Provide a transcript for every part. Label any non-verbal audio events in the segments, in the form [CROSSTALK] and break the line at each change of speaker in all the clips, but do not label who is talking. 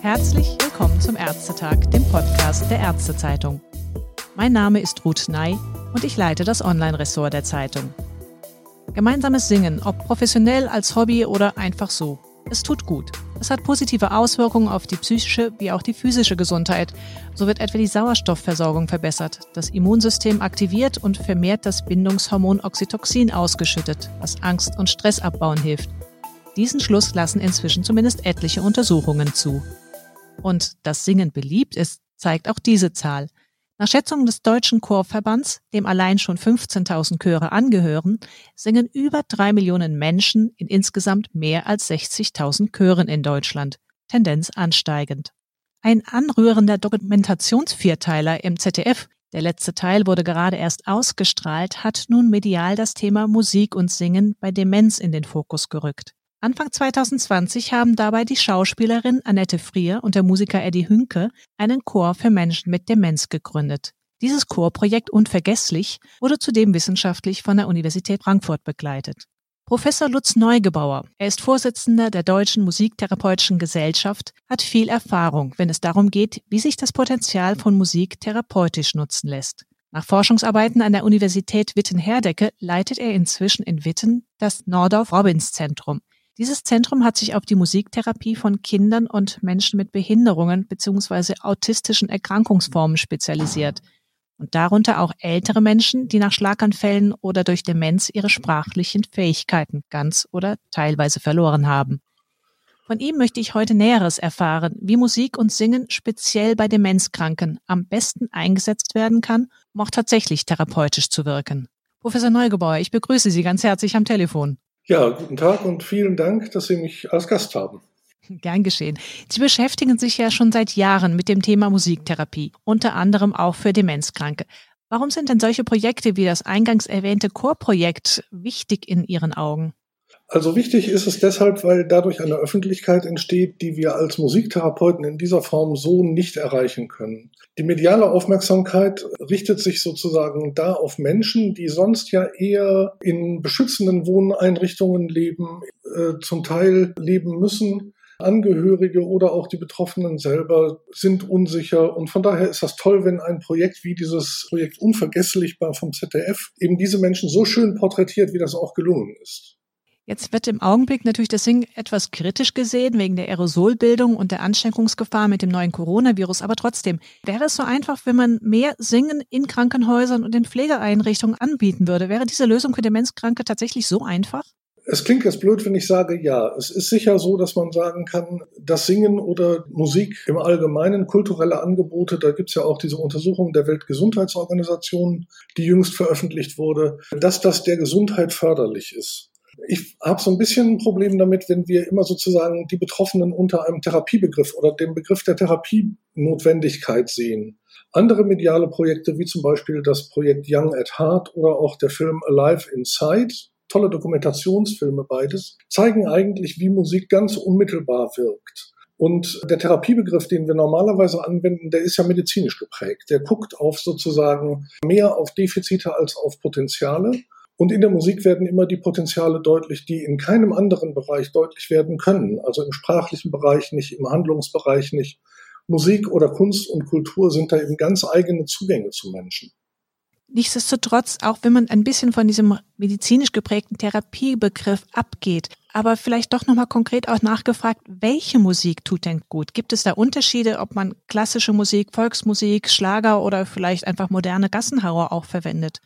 Herzlich willkommen zum Ärztetag, dem Podcast der Ärztezeitung. Mein Name ist Ruth Ney und ich leite das Online-Ressort der Zeitung. Gemeinsames Singen, ob professionell, als Hobby oder einfach so. Es tut gut. Es hat positive Auswirkungen auf die psychische wie auch die physische Gesundheit. So wird etwa die Sauerstoffversorgung verbessert, das Immunsystem aktiviert und vermehrt das Bindungshormon Oxytocin ausgeschüttet, was Angst und Stress abbauen hilft. Diesen Schluss lassen inzwischen zumindest etliche Untersuchungen zu. Und dass Singen beliebt ist, zeigt auch diese Zahl. Nach Schätzungen des Deutschen Chorverbands, dem allein schon 15.000 Chöre angehören, singen über drei Millionen Menschen in insgesamt mehr als 60.000 Chören in Deutschland. Tendenz ansteigend. Ein anrührender Dokumentationsvierteiler im ZDF, der letzte Teil wurde gerade erst ausgestrahlt, hat nun medial das Thema Musik und Singen bei Demenz in den Fokus gerückt. Anfang 2020 haben dabei die Schauspielerin Annette Frier und der Musiker Eddie Hünke einen Chor für Menschen mit Demenz gegründet. Dieses Chorprojekt Unvergesslich wurde zudem wissenschaftlich von der Universität Frankfurt begleitet. Professor Lutz Neugebauer, er ist Vorsitzender der Deutschen Musiktherapeutischen Gesellschaft, hat viel Erfahrung, wenn es darum geht, wie sich das Potenzial von Musik therapeutisch nutzen lässt. Nach Forschungsarbeiten an der Universität Witten-Herdecke leitet er inzwischen in Witten das Nordorf-Robbins-Zentrum, dieses Zentrum hat sich auf die Musiktherapie von Kindern und Menschen mit Behinderungen bzw. autistischen Erkrankungsformen spezialisiert und darunter auch ältere Menschen, die nach Schlaganfällen oder durch Demenz ihre sprachlichen Fähigkeiten ganz oder teilweise verloren haben. Von ihm möchte ich heute Näheres erfahren, wie Musik und Singen speziell bei Demenzkranken am besten eingesetzt werden kann, um auch tatsächlich therapeutisch zu wirken. Professor Neugebauer, ich begrüße Sie ganz herzlich am Telefon.
Ja, guten Tag und vielen Dank, dass Sie mich als Gast haben.
Gern geschehen. Sie beschäftigen sich ja schon seit Jahren mit dem Thema Musiktherapie, unter anderem auch für Demenzkranke. Warum sind denn solche Projekte wie das eingangs erwähnte Chorprojekt wichtig in Ihren Augen?
Also wichtig ist es deshalb, weil dadurch eine Öffentlichkeit entsteht, die wir als Musiktherapeuten in dieser Form so nicht erreichen können. Die mediale Aufmerksamkeit richtet sich sozusagen da auf Menschen, die sonst ja eher in beschützenden Wohneinrichtungen leben, äh, zum Teil leben müssen. Angehörige oder auch die Betroffenen selber sind unsicher. Und von daher ist das toll, wenn ein Projekt wie dieses Projekt Unvergesslich vom ZDF eben diese Menschen so schön porträtiert, wie das auch gelungen ist.
Jetzt wird im Augenblick natürlich das Singen etwas kritisch gesehen wegen der Aerosolbildung und der Ansteckungsgefahr mit dem neuen Coronavirus. Aber trotzdem, wäre es so einfach, wenn man mehr Singen in Krankenhäusern und in Pflegeeinrichtungen anbieten würde? Wäre diese Lösung für Demenzkranke tatsächlich so einfach?
Es klingt jetzt blöd, wenn ich sage ja. Es ist sicher so, dass man sagen kann, dass Singen oder Musik im Allgemeinen, kulturelle Angebote, da gibt es ja auch diese Untersuchung der Weltgesundheitsorganisation, die jüngst veröffentlicht wurde, dass das der Gesundheit förderlich ist. Ich habe so ein bisschen ein Problem damit, wenn wir immer sozusagen die Betroffenen unter einem Therapiebegriff oder dem Begriff der Therapienotwendigkeit sehen. Andere mediale Projekte, wie zum Beispiel das Projekt Young at Heart oder auch der Film Alive Inside, tolle Dokumentationsfilme beides, zeigen eigentlich, wie Musik ganz unmittelbar wirkt. Und der Therapiebegriff, den wir normalerweise anwenden, der ist ja medizinisch geprägt. Der guckt auf sozusagen mehr auf Defizite als auf Potenziale. Und in der Musik werden immer die Potenziale deutlich, die in keinem anderen Bereich deutlich werden können. Also im sprachlichen Bereich nicht, im Handlungsbereich nicht. Musik oder Kunst und Kultur sind da eben ganz eigene Zugänge zu Menschen.
Nichtsdestotrotz, auch wenn man ein bisschen von diesem medizinisch geprägten Therapiebegriff abgeht, aber vielleicht doch nochmal konkret auch nachgefragt, welche Musik tut denn gut? Gibt es da Unterschiede, ob man klassische Musik, Volksmusik, Schlager oder vielleicht einfach moderne Gassenhauer auch verwendet?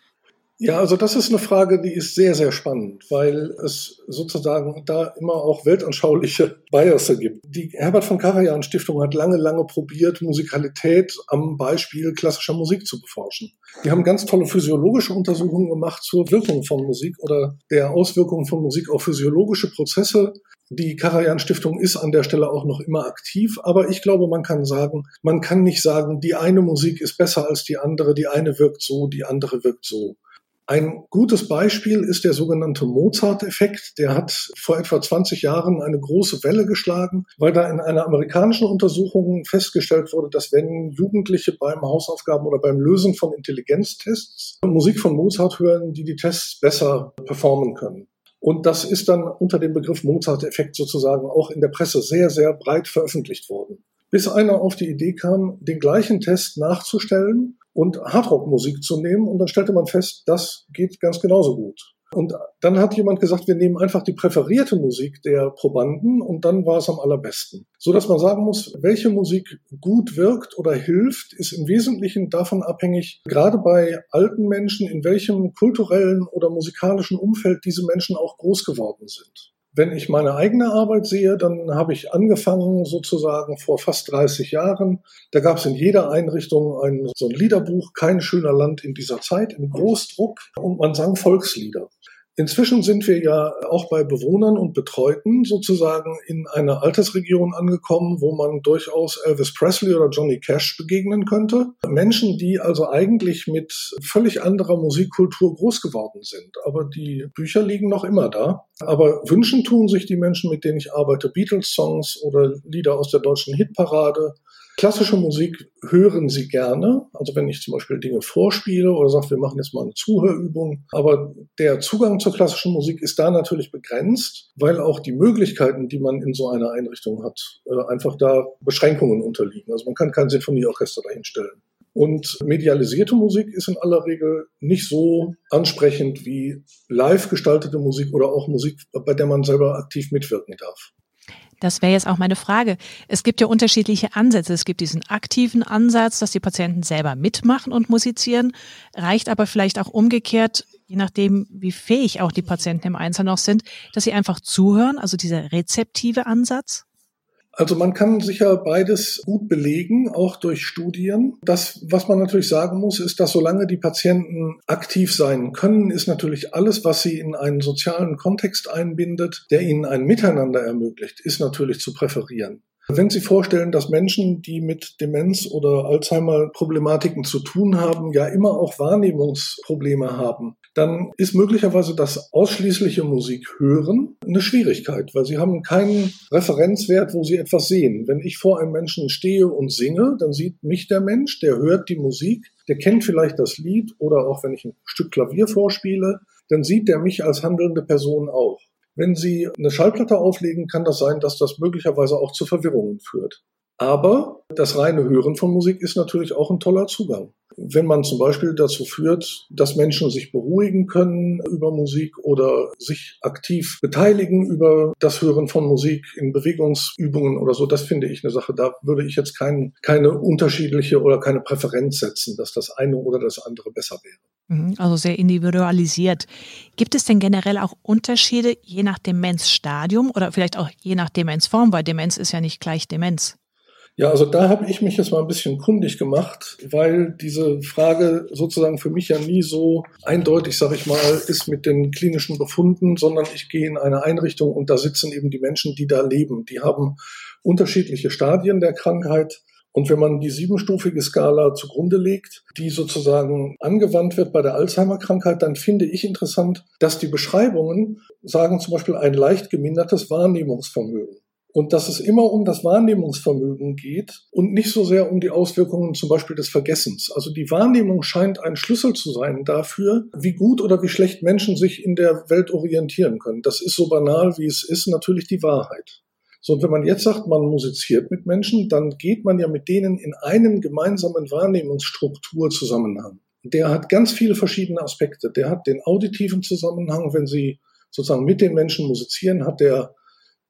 Ja, also das ist eine Frage, die ist sehr, sehr spannend, weil es sozusagen da immer auch weltanschauliche [LAUGHS] Biasse gibt. Die Herbert von Karajan Stiftung hat lange, lange probiert, Musikalität am Beispiel klassischer Musik zu beforschen. Die haben ganz tolle physiologische Untersuchungen gemacht zur Wirkung von Musik oder der Auswirkungen von Musik auf physiologische Prozesse. Die Karajan Stiftung ist an der Stelle auch noch immer aktiv, aber ich glaube, man kann sagen, man kann nicht sagen, die eine Musik ist besser als die andere, die eine wirkt so, die andere wirkt so. Ein gutes Beispiel ist der sogenannte Mozart-Effekt. Der hat vor etwa 20 Jahren eine große Welle geschlagen, weil da in einer amerikanischen Untersuchung festgestellt wurde, dass wenn Jugendliche beim Hausaufgaben oder beim Lösen von Intelligenztests Musik von Mozart hören, die die Tests besser performen können. Und das ist dann unter dem Begriff Mozart-Effekt sozusagen auch in der Presse sehr, sehr breit veröffentlicht worden. Bis einer auf die Idee kam, den gleichen Test nachzustellen und Hardrock-Musik zu nehmen. Und dann stellte man fest, das geht ganz genauso gut. Und dann hat jemand gesagt, wir nehmen einfach die präferierte Musik der Probanden und dann war es am allerbesten. So dass man sagen muss, welche Musik gut wirkt oder hilft, ist im Wesentlichen davon abhängig, gerade bei alten Menschen, in welchem kulturellen oder musikalischen Umfeld diese Menschen auch groß geworden sind. Wenn ich meine eigene Arbeit sehe, dann habe ich angefangen sozusagen vor fast 30 Jahren. Da gab es in jeder Einrichtung ein, so ein Liederbuch, Kein schöner Land in dieser Zeit, im Großdruck und man sang Volkslieder. Inzwischen sind wir ja auch bei Bewohnern und Betreuten sozusagen in einer Altersregion angekommen, wo man durchaus Elvis Presley oder Johnny Cash begegnen könnte. Menschen, die also eigentlich mit völlig anderer Musikkultur groß geworden sind. Aber die Bücher liegen noch immer da. Aber wünschen tun sich die Menschen, mit denen ich arbeite, Beatles-Songs oder Lieder aus der deutschen Hitparade Klassische Musik hören Sie gerne. Also wenn ich zum Beispiel Dinge vorspiele oder sage, wir machen jetzt mal eine Zuhörübung. Aber der Zugang zur klassischen Musik ist da natürlich begrenzt, weil auch die Möglichkeiten, die man in so einer Einrichtung hat, äh, einfach da Beschränkungen unterliegen. Also man kann kein Sinfonieorchester dahinstellen. Und medialisierte Musik ist in aller Regel nicht so ansprechend wie live gestaltete Musik oder auch Musik, bei der man selber aktiv mitwirken darf.
Das wäre jetzt auch meine Frage. Es gibt ja unterschiedliche Ansätze. Es gibt diesen aktiven Ansatz, dass die Patienten selber mitmachen und musizieren, reicht aber vielleicht auch umgekehrt, je nachdem, wie fähig auch die Patienten im Einzelnen noch sind, dass sie einfach zuhören, also dieser rezeptive Ansatz?
Also man kann sicher beides gut belegen, auch durch Studien. Das, was man natürlich sagen muss, ist, dass solange die Patienten aktiv sein können, ist natürlich alles, was sie in einen sozialen Kontext einbindet, der ihnen ein Miteinander ermöglicht, ist natürlich zu präferieren. Wenn Sie vorstellen, dass Menschen, die mit Demenz oder Alzheimer-Problematiken zu tun haben, ja immer auch Wahrnehmungsprobleme haben, dann ist möglicherweise das ausschließliche Musik hören eine Schwierigkeit, weil sie haben keinen Referenzwert, wo sie etwas sehen. Wenn ich vor einem Menschen stehe und singe, dann sieht mich der Mensch, der hört die Musik, der kennt vielleicht das Lied oder auch wenn ich ein Stück Klavier vorspiele, dann sieht der mich als handelnde Person auch. Wenn Sie eine Schallplatte auflegen, kann das sein, dass das möglicherweise auch zu Verwirrungen führt. Aber das reine Hören von Musik ist natürlich auch ein toller Zugang. Wenn man zum Beispiel dazu führt, dass Menschen sich beruhigen können über Musik oder sich aktiv beteiligen über das Hören von Musik in Bewegungsübungen oder so, das finde ich eine Sache. Da würde ich jetzt kein, keine unterschiedliche oder keine Präferenz setzen, dass das eine oder das andere besser wäre.
Mhm, also sehr individualisiert. Gibt es denn generell auch Unterschiede je nach Demenzstadium oder vielleicht auch je nach Demenzform, weil Demenz ist ja nicht gleich Demenz?
Ja, also da habe ich mich jetzt mal ein bisschen kundig gemacht, weil diese Frage sozusagen für mich ja nie so eindeutig, sage ich mal, ist mit den klinischen Befunden, sondern ich gehe in eine Einrichtung und da sitzen eben die Menschen, die da leben. Die haben unterschiedliche Stadien der Krankheit. Und wenn man die siebenstufige Skala zugrunde legt, die sozusagen angewandt wird bei der Alzheimer-Krankheit, dann finde ich interessant, dass die Beschreibungen sagen zum Beispiel ein leicht gemindertes Wahrnehmungsvermögen und dass es immer um das Wahrnehmungsvermögen geht und nicht so sehr um die Auswirkungen zum Beispiel des Vergessens. Also die Wahrnehmung scheint ein Schlüssel zu sein dafür, wie gut oder wie schlecht Menschen sich in der Welt orientieren können. Das ist so banal, wie es ist, natürlich die Wahrheit. So, und wenn man jetzt sagt, man musiziert mit Menschen, dann geht man ja mit denen in einen gemeinsamen Wahrnehmungsstrukturzusammenhang. Der hat ganz viele verschiedene Aspekte. Der hat den auditiven Zusammenhang, wenn Sie sozusagen mit den Menschen musizieren, hat der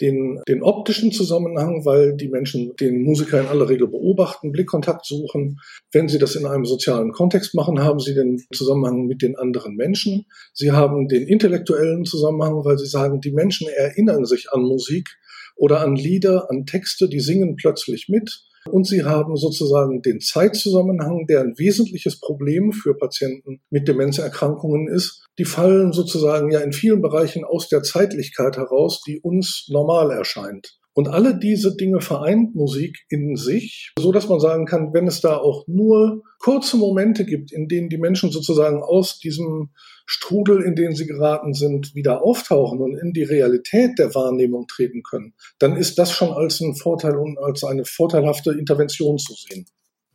den, den optischen Zusammenhang, weil die Menschen den Musiker in aller Regel beobachten, Blickkontakt suchen. Wenn sie das in einem sozialen Kontext machen, haben sie den Zusammenhang mit den anderen Menschen. Sie haben den intellektuellen Zusammenhang, weil sie sagen, die Menschen erinnern sich an Musik oder an Lieder, an Texte, die singen plötzlich mit. Und sie haben sozusagen den Zeitzusammenhang, der ein wesentliches Problem für Patienten mit Demenzerkrankungen ist. Die fallen sozusagen ja in vielen Bereichen aus der Zeitlichkeit heraus, die uns normal erscheint. Und alle diese Dinge vereint Musik in sich, so dass man sagen kann, wenn es da auch nur kurze Momente gibt, in denen die Menschen sozusagen aus diesem Strudel, in den sie geraten sind, wieder auftauchen und in die Realität der Wahrnehmung treten können, dann ist das schon als ein Vorteil und als eine vorteilhafte Intervention zu sehen.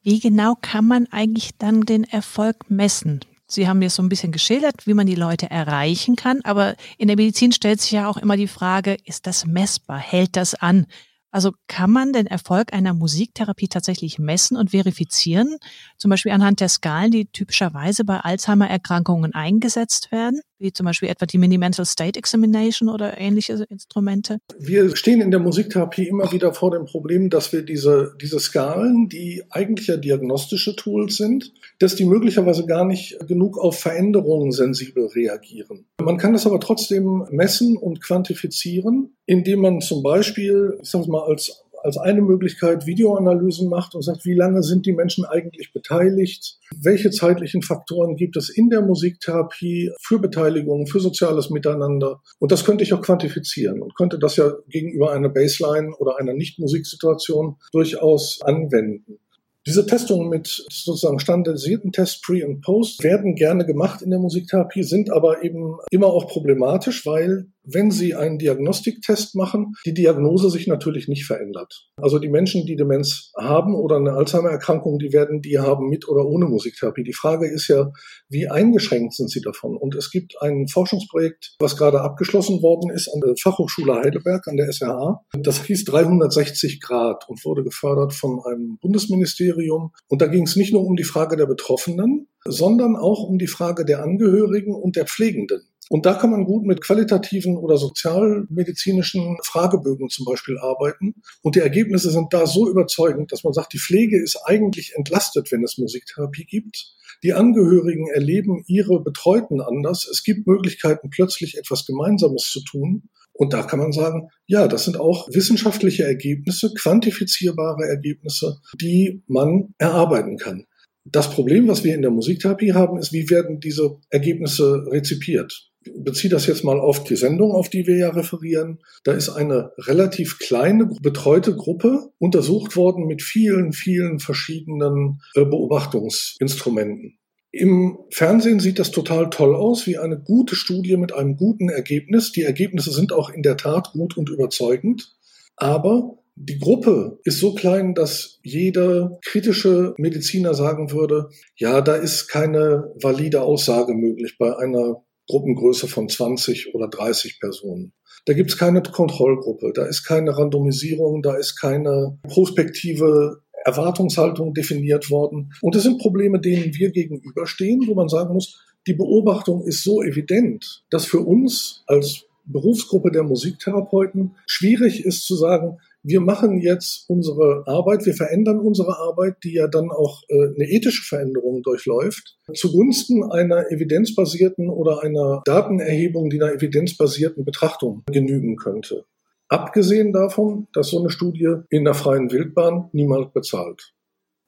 Wie genau kann man eigentlich dann den Erfolg messen? Sie haben mir so ein bisschen geschildert, wie man die Leute erreichen kann, aber in der Medizin stellt sich ja auch immer die Frage, ist das messbar? Hält das an? Also kann man den Erfolg einer Musiktherapie tatsächlich messen und verifizieren? Zum Beispiel anhand der Skalen, die typischerweise bei Alzheimer-Erkrankungen eingesetzt werden, wie zum Beispiel etwa die Mini-Mental State Examination oder ähnliche Instrumente?
Wir stehen in der Musiktherapie immer wieder vor dem Problem, dass wir diese, diese Skalen, die eigentlich ja diagnostische Tools sind, dass die möglicherweise gar nicht genug auf Veränderungen sensibel reagieren. Man kann das aber trotzdem messen und quantifizieren, indem man zum Beispiel, ich sage mal, als als eine Möglichkeit Videoanalysen macht und sagt, wie lange sind die Menschen eigentlich beteiligt? Welche zeitlichen Faktoren gibt es in der Musiktherapie für Beteiligung, für soziales Miteinander? Und das könnte ich auch quantifizieren und könnte das ja gegenüber einer Baseline oder einer Nicht-Musiksituation durchaus anwenden. Diese Testungen mit sozusagen standardisierten Tests Pre und Post werden gerne gemacht in der Musiktherapie, sind aber eben immer auch problematisch, weil wenn Sie einen Diagnostiktest machen, die Diagnose sich natürlich nicht verändert. Also die Menschen, die Demenz haben oder eine Alzheimer-Erkrankung, die werden die haben mit oder ohne Musiktherapie. Die Frage ist ja, wie eingeschränkt sind sie davon? Und es gibt ein Forschungsprojekt, was gerade abgeschlossen worden ist an der Fachhochschule Heidelberg, an der SRH. Das hieß 360 Grad und wurde gefördert von einem Bundesministerium. Und da ging es nicht nur um die Frage der Betroffenen, sondern auch um die Frage der Angehörigen und der Pflegenden. Und da kann man gut mit qualitativen oder sozialmedizinischen Fragebögen zum Beispiel arbeiten. Und die Ergebnisse sind da so überzeugend, dass man sagt, die Pflege ist eigentlich entlastet, wenn es Musiktherapie gibt. Die Angehörigen erleben ihre Betreuten anders. Es gibt Möglichkeiten, plötzlich etwas Gemeinsames zu tun. Und da kann man sagen, ja, das sind auch wissenschaftliche Ergebnisse, quantifizierbare Ergebnisse, die man erarbeiten kann. Das Problem, was wir in der Musiktherapie haben, ist, wie werden diese Ergebnisse rezipiert? Beziehe das jetzt mal auf die Sendung, auf die wir ja referieren. Da ist eine relativ kleine betreute Gruppe untersucht worden mit vielen, vielen verschiedenen äh, Beobachtungsinstrumenten. Im Fernsehen sieht das total toll aus, wie eine gute Studie mit einem guten Ergebnis. Die Ergebnisse sind auch in der Tat gut und überzeugend. Aber die Gruppe ist so klein, dass jeder kritische Mediziner sagen würde, ja, da ist keine valide Aussage möglich bei einer Gruppengröße von 20 oder 30 Personen. Da gibt es keine Kontrollgruppe, da ist keine Randomisierung, da ist keine prospektive Erwartungshaltung definiert worden. Und das sind Probleme, denen wir gegenüberstehen, wo man sagen muss, die Beobachtung ist so evident, dass für uns als Berufsgruppe der Musiktherapeuten schwierig ist zu sagen, wir machen jetzt unsere Arbeit, wir verändern unsere Arbeit, die ja dann auch äh, eine ethische Veränderung durchläuft, zugunsten einer evidenzbasierten oder einer Datenerhebung, die einer evidenzbasierten Betrachtung genügen könnte. Abgesehen davon, dass so eine Studie in der freien Wildbahn niemand bezahlt.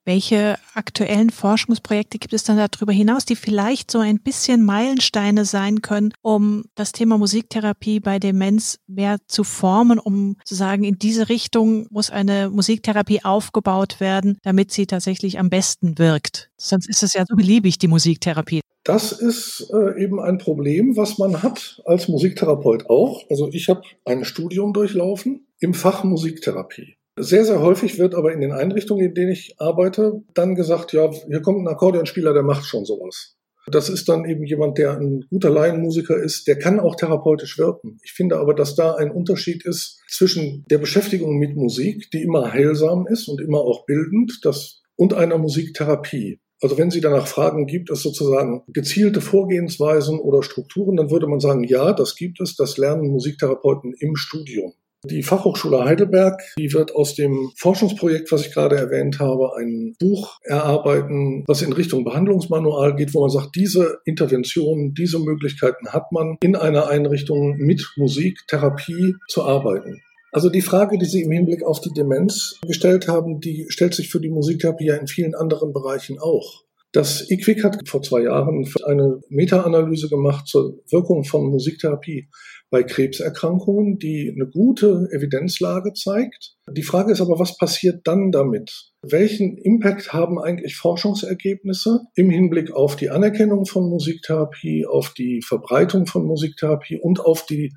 Welche aktuellen Forschungsprojekte gibt es dann darüber hinaus, die vielleicht so ein bisschen Meilensteine sein können, um das Thema Musiktherapie bei Demenz mehr zu formen, um zu sagen, in diese Richtung muss eine Musiktherapie aufgebaut werden, damit sie tatsächlich am besten wirkt? Sonst ist es ja so beliebig, die Musiktherapie.
Das ist äh, eben ein Problem, was man hat als Musiktherapeut auch. Also ich habe ein Studium durchlaufen im Fach Musiktherapie. Sehr, sehr häufig wird aber in den Einrichtungen, in denen ich arbeite, dann gesagt, ja, hier kommt ein Akkordeonspieler, der macht schon sowas. Das ist dann eben jemand, der ein guter Laienmusiker ist, der kann auch therapeutisch wirken. Ich finde aber, dass da ein Unterschied ist zwischen der Beschäftigung mit Musik, die immer heilsam ist und immer auch bildend, das, und einer Musiktherapie. Also wenn Sie danach fragen, gibt es sozusagen gezielte Vorgehensweisen oder Strukturen, dann würde man sagen, ja, das gibt es, das lernen Musiktherapeuten im Studium. Die Fachhochschule Heidelberg, die wird aus dem Forschungsprojekt, was ich gerade erwähnt habe, ein Buch erarbeiten, was in Richtung Behandlungsmanual geht, wo man sagt, diese Interventionen, diese Möglichkeiten hat man in einer Einrichtung mit Musik, Therapie zu arbeiten. Also die Frage, die Sie im Hinblick auf die Demenz gestellt haben, die stellt sich für die Musiktherapie ja in vielen anderen Bereichen auch. Das IQWIC hat vor zwei Jahren eine Meta-Analyse gemacht zur Wirkung von Musiktherapie bei Krebserkrankungen, die eine gute Evidenzlage zeigt. Die Frage ist aber, was passiert dann damit? Welchen Impact haben eigentlich Forschungsergebnisse im Hinblick auf die Anerkennung von Musiktherapie, auf die Verbreitung von Musiktherapie und auf die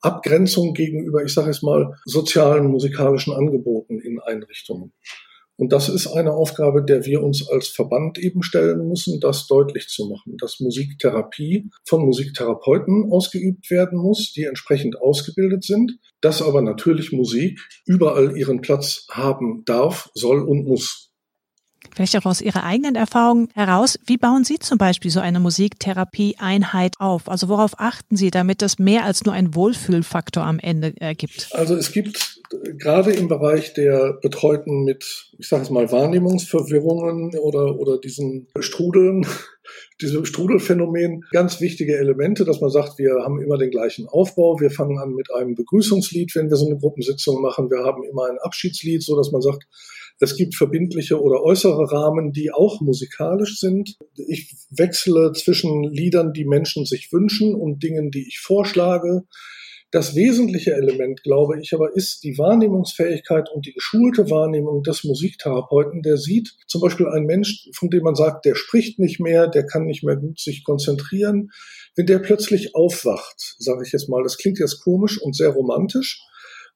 Abgrenzung gegenüber, ich sage es mal, sozialen musikalischen Angeboten in Einrichtungen? Und das ist eine Aufgabe, der wir uns als Verband eben stellen müssen, das deutlich zu machen, dass Musiktherapie von Musiktherapeuten ausgeübt werden muss, die entsprechend ausgebildet sind, dass aber natürlich Musik überall ihren Platz haben darf, soll und muss.
Vielleicht auch aus Ihrer eigenen Erfahrung heraus, wie bauen Sie zum Beispiel so eine Musiktherapie-Einheit auf? Also worauf achten Sie, damit das mehr als nur ein Wohlfühlfaktor am Ende ergibt?
Also es gibt gerade im Bereich der Betreuten mit, ich sage es mal, Wahrnehmungsverwirrungen oder, oder diesen Strudeln, [LAUGHS] diesem Strudelphänomen ganz wichtige Elemente, dass man sagt, wir haben immer den gleichen Aufbau. Wir fangen an mit einem Begrüßungslied, wenn wir so eine Gruppensitzung machen. Wir haben immer ein Abschiedslied, so dass man sagt, es gibt verbindliche oder äußere Rahmen, die auch musikalisch sind. Ich wechsle zwischen Liedern, die Menschen sich wünschen und Dingen, die ich vorschlage. Das wesentliche Element, glaube ich, aber ist die Wahrnehmungsfähigkeit und die geschulte Wahrnehmung des Musiktherapeuten, der sieht zum Beispiel einen Mensch, von dem man sagt, der spricht nicht mehr, der kann nicht mehr gut sich konzentrieren. Wenn der plötzlich aufwacht, sage ich jetzt mal, das klingt jetzt komisch und sehr romantisch,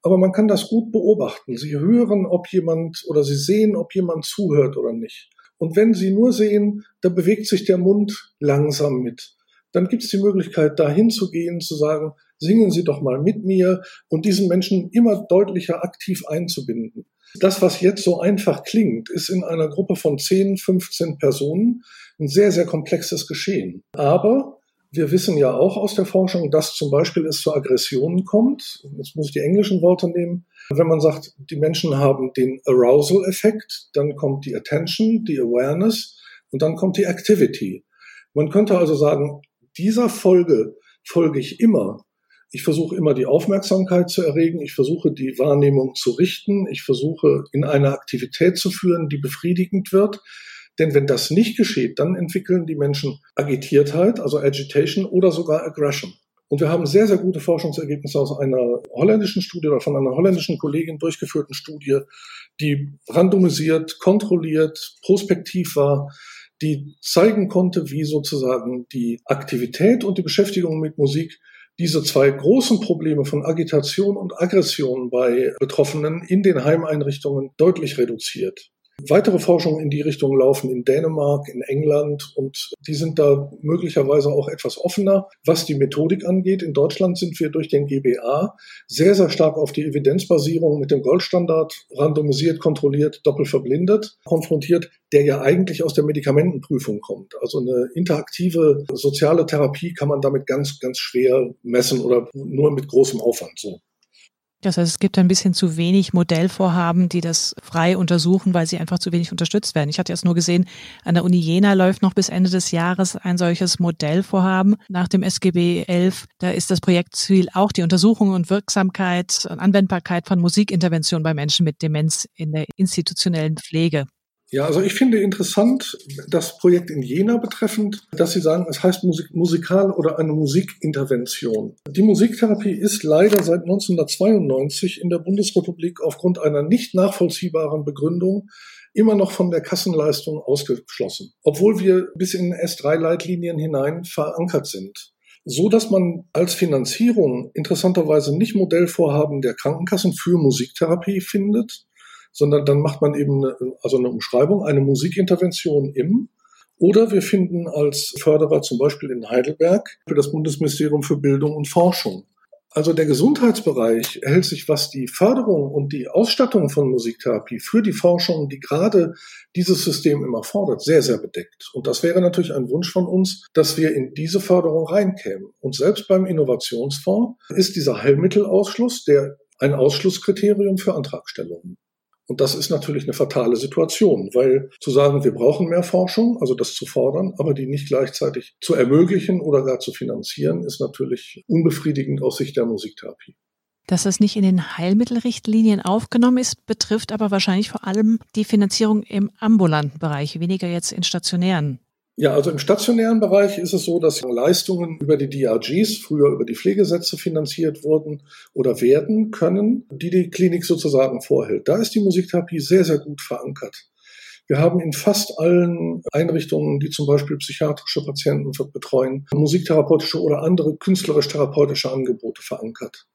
aber man kann das gut beobachten. Sie hören, ob jemand oder Sie sehen, ob jemand zuhört oder nicht. Und wenn Sie nur sehen, da bewegt sich der Mund langsam mit, dann gibt es die Möglichkeit, dahin zu gehen, zu sagen, singen Sie doch mal mit mir und diesen Menschen immer deutlicher aktiv einzubinden. Das, was jetzt so einfach klingt, ist in einer Gruppe von 10, 15 Personen ein sehr, sehr komplexes Geschehen. Aber wir wissen ja auch aus der Forschung, dass zum Beispiel es zu Aggressionen kommt. Jetzt muss ich die englischen Worte nehmen. Wenn man sagt, die Menschen haben den Arousal-Effekt, dann kommt die Attention, die Awareness und dann kommt die Activity. Man könnte also sagen, dieser Folge folge ich immer. Ich versuche immer die Aufmerksamkeit zu erregen. Ich versuche die Wahrnehmung zu richten. Ich versuche in eine Aktivität zu führen, die befriedigend wird. Denn wenn das nicht geschieht, dann entwickeln die Menschen Agitiertheit, also Agitation oder sogar Aggression. Und wir haben sehr, sehr gute Forschungsergebnisse aus einer holländischen Studie oder von einer holländischen Kollegin durchgeführten Studie, die randomisiert, kontrolliert, prospektiv war, die zeigen konnte, wie sozusagen die Aktivität und die Beschäftigung mit Musik diese zwei großen Probleme von Agitation und Aggression bei Betroffenen in den Heimeinrichtungen deutlich reduziert. Weitere Forschungen in die Richtung laufen in Dänemark, in England und die sind da möglicherweise auch etwas offener. Was die Methodik angeht, in Deutschland sind wir durch den GBA sehr, sehr stark auf die Evidenzbasierung mit dem Goldstandard randomisiert, kontrolliert, doppelverblindet konfrontiert, der ja eigentlich aus der Medikamentenprüfung kommt. Also eine interaktive soziale Therapie kann man damit ganz, ganz schwer messen oder nur mit großem Aufwand so.
Das heißt, es gibt ein bisschen zu wenig Modellvorhaben, die das frei untersuchen, weil sie einfach zu wenig unterstützt werden. Ich hatte jetzt nur gesehen, an der Uni Jena läuft noch bis Ende des Jahres ein solches Modellvorhaben nach dem SGB 11. Da ist das Projektziel auch die Untersuchung und Wirksamkeit und Anwendbarkeit von Musikintervention bei Menschen mit Demenz in der institutionellen Pflege.
Ja, also ich finde interessant das Projekt in Jena betreffend, dass Sie sagen, es heißt Musik, musikal oder eine Musikintervention. Die Musiktherapie ist leider seit 1992 in der Bundesrepublik aufgrund einer nicht nachvollziehbaren Begründung immer noch von der Kassenleistung ausgeschlossen, obwohl wir bis in S3-Leitlinien hinein verankert sind so dass man als Finanzierung interessanterweise nicht Modellvorhaben der Krankenkassen für Musiktherapie findet, sondern dann macht man eben eine, also eine Umschreibung, eine Musikintervention im. Oder wir finden als Förderer zum Beispiel in Heidelberg für das Bundesministerium für Bildung und Forschung. Also der Gesundheitsbereich hält sich, was die Förderung und die Ausstattung von Musiktherapie für die Forschung, die gerade dieses System immer fordert, sehr, sehr bedeckt. Und das wäre natürlich ein Wunsch von uns, dass wir in diese Förderung reinkämen. Und selbst beim Innovationsfonds ist dieser Heilmittelausschluss der ein Ausschlusskriterium für Antragstellungen. Und das ist natürlich eine fatale Situation, weil zu sagen, wir brauchen mehr Forschung, also das zu fordern, aber die nicht gleichzeitig zu ermöglichen oder gar zu finanzieren, ist natürlich unbefriedigend aus Sicht der Musiktherapie.
Dass das nicht in den Heilmittelrichtlinien aufgenommen ist, betrifft aber wahrscheinlich vor allem die Finanzierung im ambulanten Bereich, weniger jetzt in stationären.
Ja, also im stationären Bereich ist es so, dass Leistungen über die DRGs, früher über die Pflegesätze finanziert wurden oder werden können, die die Klinik sozusagen vorhält. Da ist die Musiktherapie sehr, sehr gut verankert. Wir haben in fast allen Einrichtungen, die zum Beispiel psychiatrische Patienten betreuen, musiktherapeutische oder andere künstlerisch-therapeutische Angebote verankert.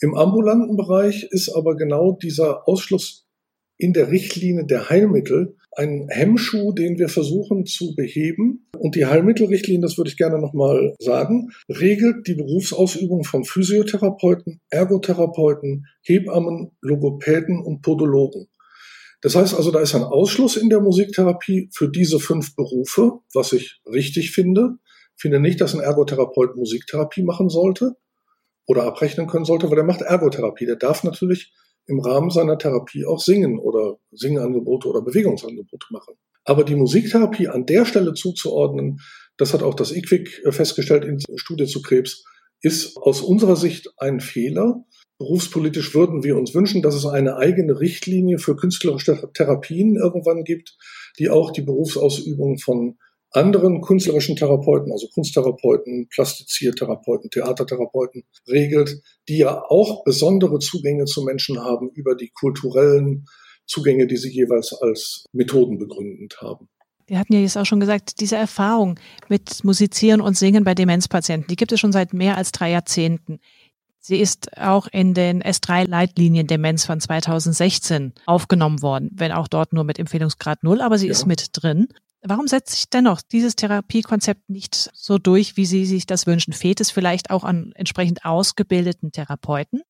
Im ambulanten Bereich ist aber genau dieser Ausschluss in der Richtlinie der Heilmittel ein Hemmschuh, den wir versuchen zu beheben. Und die Heilmittelrichtlinie, das würde ich gerne nochmal sagen, regelt die Berufsausübung von Physiotherapeuten, Ergotherapeuten, Hebammen, Logopäden und Podologen. Das heißt also, da ist ein Ausschluss in der Musiktherapie für diese fünf Berufe, was ich richtig finde. Ich finde nicht, dass ein Ergotherapeut Musiktherapie machen sollte oder abrechnen können sollte, weil er macht Ergotherapie. Der darf natürlich im Rahmen seiner Therapie auch singen oder Singangebote oder Bewegungsangebote machen. Aber die Musiktherapie an der Stelle zuzuordnen, das hat auch das IQWIC festgestellt in Studie zu Krebs, ist aus unserer Sicht ein Fehler. Berufspolitisch würden wir uns wünschen, dass es eine eigene Richtlinie für künstlerische Therapien irgendwann gibt, die auch die Berufsausübung von anderen künstlerischen Therapeuten, also Kunsttherapeuten, Plastiziertherapeuten, Theatertherapeuten regelt, die ja auch besondere Zugänge zu Menschen haben über die kulturellen Zugänge, die sie jeweils als Methoden begründend haben.
Wir hatten ja jetzt auch schon gesagt, diese Erfahrung mit Musizieren und Singen bei Demenzpatienten, die gibt es schon seit mehr als drei Jahrzehnten. Sie ist auch in den S3-Leitlinien Demenz von 2016 aufgenommen worden, wenn auch dort nur mit Empfehlungsgrad null, aber sie ja. ist mit drin. Warum setzt sich dennoch dieses Therapiekonzept nicht so durch, wie Sie sich das wünschen? Fehlt es vielleicht auch an entsprechend ausgebildeten Therapeuten?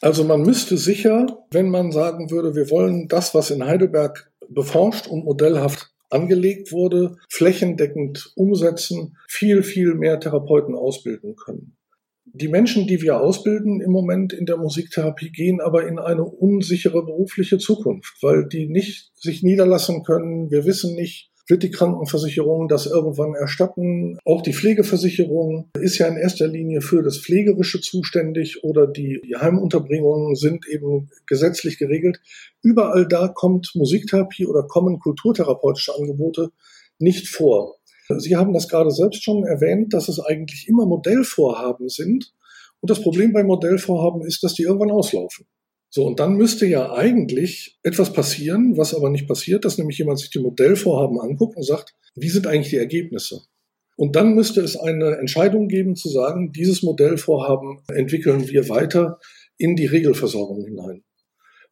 Also man müsste sicher, wenn man sagen würde, wir wollen das, was in Heidelberg beforscht und modellhaft angelegt wurde, flächendeckend umsetzen, viel, viel mehr Therapeuten ausbilden können. Die Menschen, die wir ausbilden im Moment in der Musiktherapie, gehen aber in eine unsichere berufliche Zukunft, weil die nicht sich niederlassen können. Wir wissen nicht, wird die Krankenversicherung das irgendwann erstatten. Auch die Pflegeversicherung ist ja in erster Linie für das Pflegerische zuständig oder die, Heimunterbringungen sind eben gesetzlich geregelt. Überall da kommt Musiktherapie oder kommen kulturtherapeutische Angebote nicht vor. Sie haben das gerade selbst schon erwähnt, dass es eigentlich immer Modellvorhaben sind. Und das Problem bei Modellvorhaben ist, dass die irgendwann auslaufen. So, und dann müsste ja eigentlich etwas passieren, was aber nicht passiert, dass nämlich jemand sich die Modellvorhaben anguckt und sagt, wie sind eigentlich die Ergebnisse? Und dann müsste es eine Entscheidung geben zu sagen, dieses Modellvorhaben entwickeln wir weiter in die Regelversorgung hinein.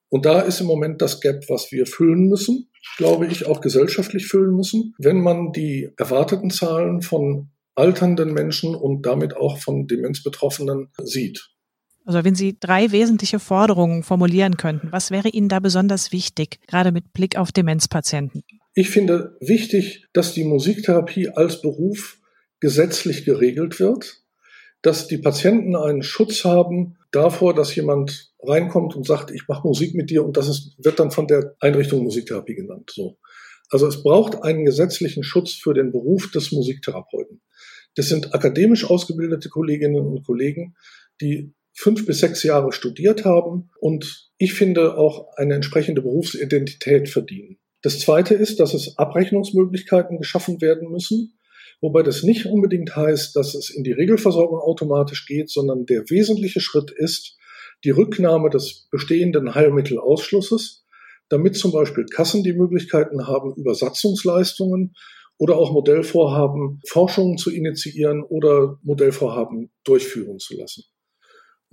Und da ist im Moment das Gap, was wir füllen müssen, glaube ich, auch gesellschaftlich füllen müssen, wenn man die erwarteten Zahlen von alternden Menschen und damit auch von Demenzbetroffenen sieht.
Also wenn Sie drei wesentliche Forderungen formulieren könnten, was wäre Ihnen da besonders wichtig, gerade mit Blick auf Demenzpatienten?
Ich finde wichtig, dass die Musiktherapie als Beruf gesetzlich geregelt wird, dass die Patienten einen Schutz haben davor, dass jemand reinkommt und sagt, ich mache Musik mit dir und das ist, wird dann von der Einrichtung Musiktherapie genannt. So. Also es braucht einen gesetzlichen Schutz für den Beruf des Musiktherapeuten. Das sind akademisch ausgebildete Kolleginnen und Kollegen, die fünf bis sechs Jahre studiert haben und ich finde auch eine entsprechende Berufsidentität verdienen. Das Zweite ist, dass es Abrechnungsmöglichkeiten geschaffen werden müssen, wobei das nicht unbedingt heißt, dass es in die Regelversorgung automatisch geht, sondern der wesentliche Schritt ist die Rücknahme des bestehenden Heilmittelausschlusses, damit zum Beispiel Kassen die Möglichkeiten haben, Übersatzungsleistungen oder auch Modellvorhaben, Forschungen zu initiieren oder Modellvorhaben durchführen zu lassen.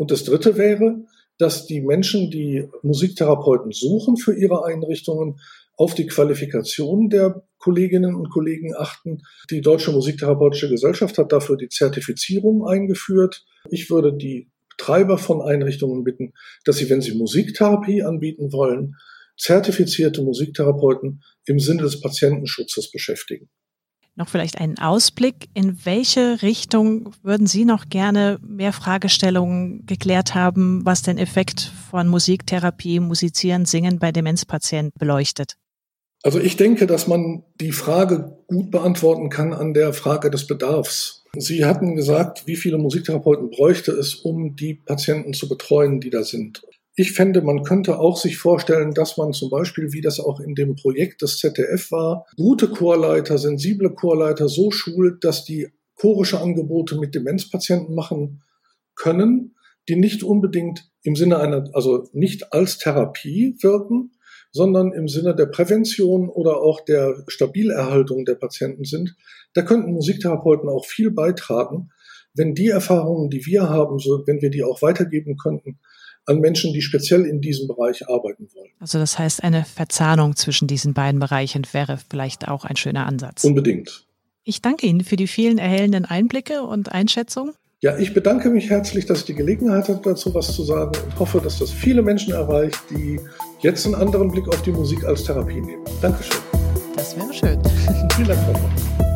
Und das Dritte wäre, dass die Menschen, die Musiktherapeuten suchen für ihre Einrichtungen, auf die Qualifikation der Kolleginnen und Kollegen achten. Die Deutsche Musiktherapeutische Gesellschaft hat dafür die Zertifizierung eingeführt. Ich würde die Betreiber von Einrichtungen bitten, dass sie, wenn sie Musiktherapie anbieten wollen, zertifizierte Musiktherapeuten im Sinne des Patientenschutzes beschäftigen
noch vielleicht einen Ausblick. In welche Richtung würden Sie noch gerne mehr Fragestellungen geklärt haben, was den Effekt von Musiktherapie, Musizieren, Singen bei Demenzpatienten beleuchtet?
Also ich denke, dass man die Frage gut beantworten kann an der Frage des Bedarfs. Sie hatten gesagt, wie viele Musiktherapeuten bräuchte es, um die Patienten zu betreuen, die da sind. Ich fände, man könnte auch sich vorstellen, dass man zum Beispiel, wie das auch in dem Projekt des ZDF war, gute Chorleiter, sensible Chorleiter so schult, dass die chorische Angebote mit Demenzpatienten machen können, die nicht unbedingt im Sinne einer, also nicht als Therapie wirken, sondern im Sinne der Prävention oder auch der Stabilerhaltung der Patienten sind. Da könnten Musiktherapeuten auch viel beitragen, wenn die Erfahrungen, die wir haben, so, wenn wir die auch weitergeben könnten, an Menschen, die speziell in diesem Bereich arbeiten wollen.
Also das heißt, eine Verzahnung zwischen diesen beiden Bereichen wäre vielleicht auch ein schöner Ansatz.
Unbedingt.
Ich danke Ihnen für die vielen erhellenden Einblicke und Einschätzungen.
Ja, ich bedanke mich herzlich, dass ich die Gelegenheit hatte, dazu was zu sagen und hoffe, dass das viele Menschen erreicht, die jetzt einen anderen Blick auf die Musik als Therapie nehmen. Dankeschön.
Das wäre schön.
Vielen Dank, Frau